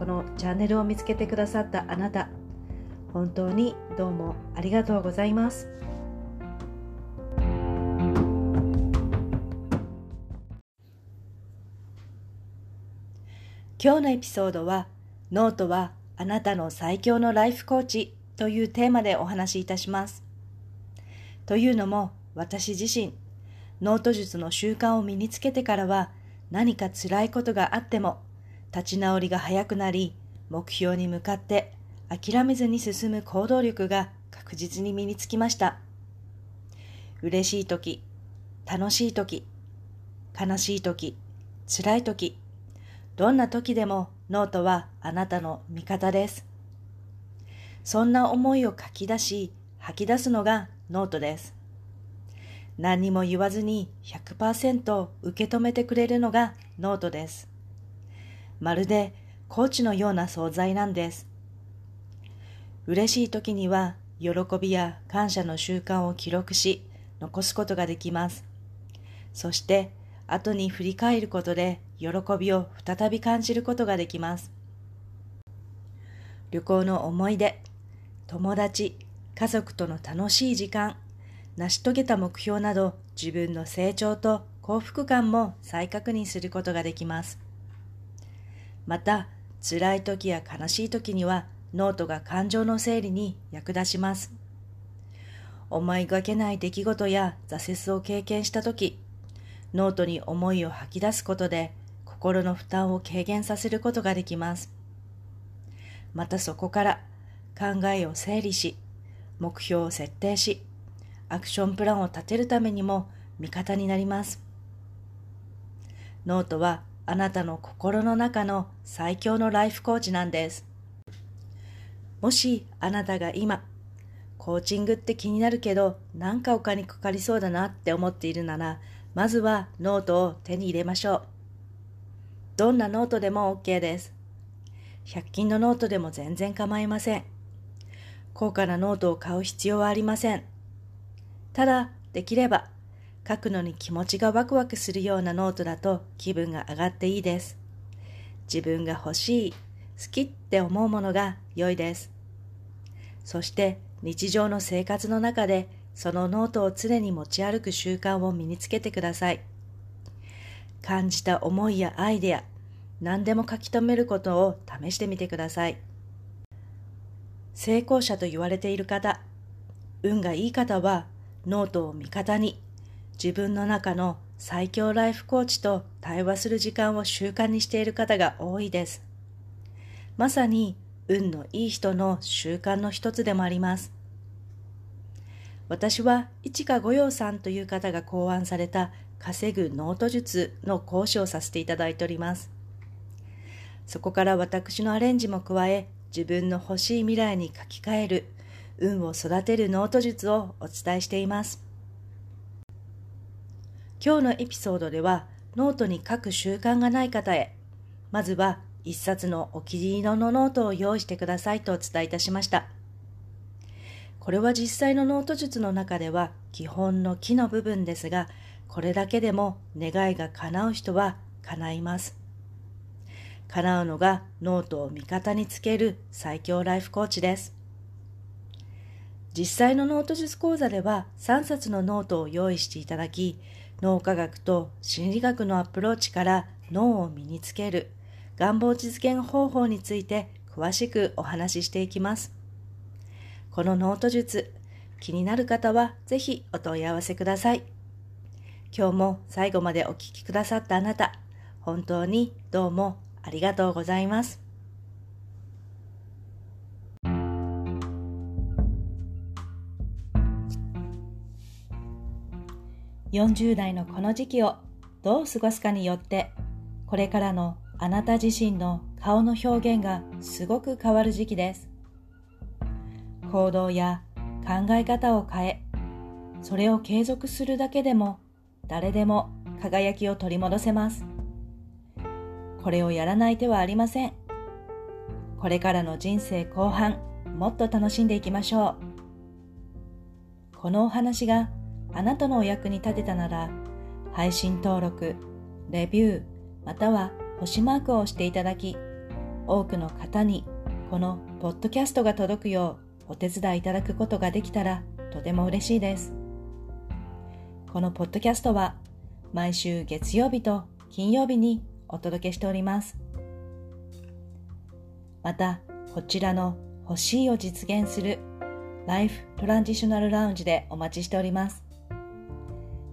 このチャンネルを見つけてくださったあなた本当にどうもありがとうございます。今日のエピソードはノートはあなたの最強のライフコーチというテーマでお話しいたします。というのも私自身ノート術の習慣を身につけてからは何か辛いことがあっても立ち直りが早くなり、目標に向かって諦めずに進む行動力が確実に身につきました。嬉しい時、楽しい時、悲しい時、辛い時、どんな時でもノートはあなたの味方です。そんな思いを書き出し、吐き出すのがノートです。何にも言わずに100%受け止めてくれるのがノートです。まるでコーチのような存在なんです。嬉しい時には喜びや感謝の習慣を記録し残すことができます。そして後に振り返ることで喜びを再び感じることができます。旅行の思い出、友達、家族との楽しい時間、成し遂げた目標など自分の成長と幸福感も再確認することができます。また、辛い時や悲しい時にはノートが感情の整理に役立ちます。思いがけない出来事や挫折を経験した時、ノートに思いを吐き出すことで心の負担を軽減させることができます。またそこから考えを整理し、目標を設定し、アクションプランを立てるためにも味方になります。ノートはあなたの心の中の最強のライフコーチなんです。もしあなたが今、コーチングって気になるけど、なんかお金かかりそうだなって思っているなら、まずはノートを手に入れましょう。どんなノートでも OK です。100均のノートでも全然構いません。高価なノートを買う必要はありません。ただ、できれば書くのに気持ちがワクワクするようなノートだと気分が上がっていいです。自分が欲しい、好きって思うものが良いです。そして日常の生活の中でそのノートを常に持ち歩く習慣を身につけてください。感じた思いやアイデア、何でも書き留めることを試してみてください。成功者と言われている方、運がいい方はノートを味方に自分の中の最強ライフコーチと対話する時間を習慣にしている方が多いです。まさに運のいい人の習慣の一つでもあります。私は市川五葉さんという方が考案された稼ぐノート術の講師をさせていただいております。そこから私のアレンジも加え、自分の欲しい未来に書き換える、運を育てるノート術をお伝えしています。今日のエピソードではノートに書く習慣がない方へ、まずは一冊のお気に入りのノートを用意してくださいとお伝えいたしました。これは実際のノート術の中では基本のきの部分ですが、これだけでも願いが叶う人は叶います。叶うのがノートを味方につける最強ライフコーチです。実際のノート術講座では3冊のノートを用意していただき、脳科学と心理学のアプローチから脳を身につける願望実現方法について詳しくお話ししていきます。このノート術、気になる方はぜひお問い合わせください。今日も最後までお聴きくださったあなた、本当にどうもありがとうございます。40代のこの時期をどう過ごすかによってこれからのあなた自身の顔の表現がすごく変わる時期です。行動や考え方を変えそれを継続するだけでも誰でも輝きを取り戻せます。これをやらない手はありません。これからの人生後半もっと楽しんでいきましょう。このお話があなたのお役に立てたなら、配信登録、レビュー、または星マークを押していただき、多くの方にこのポッドキャストが届くようお手伝いいただくことができたらとても嬉しいです。このポッドキャストは毎週月曜日と金曜日にお届けしております。また、こちらの欲しいを実現するライフトランジショナルラウンジでお待ちしております。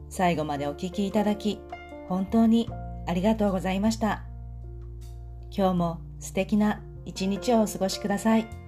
最後までお聴きいただき、本当にありがとうございました。今日も素敵な一日をお過ごしください。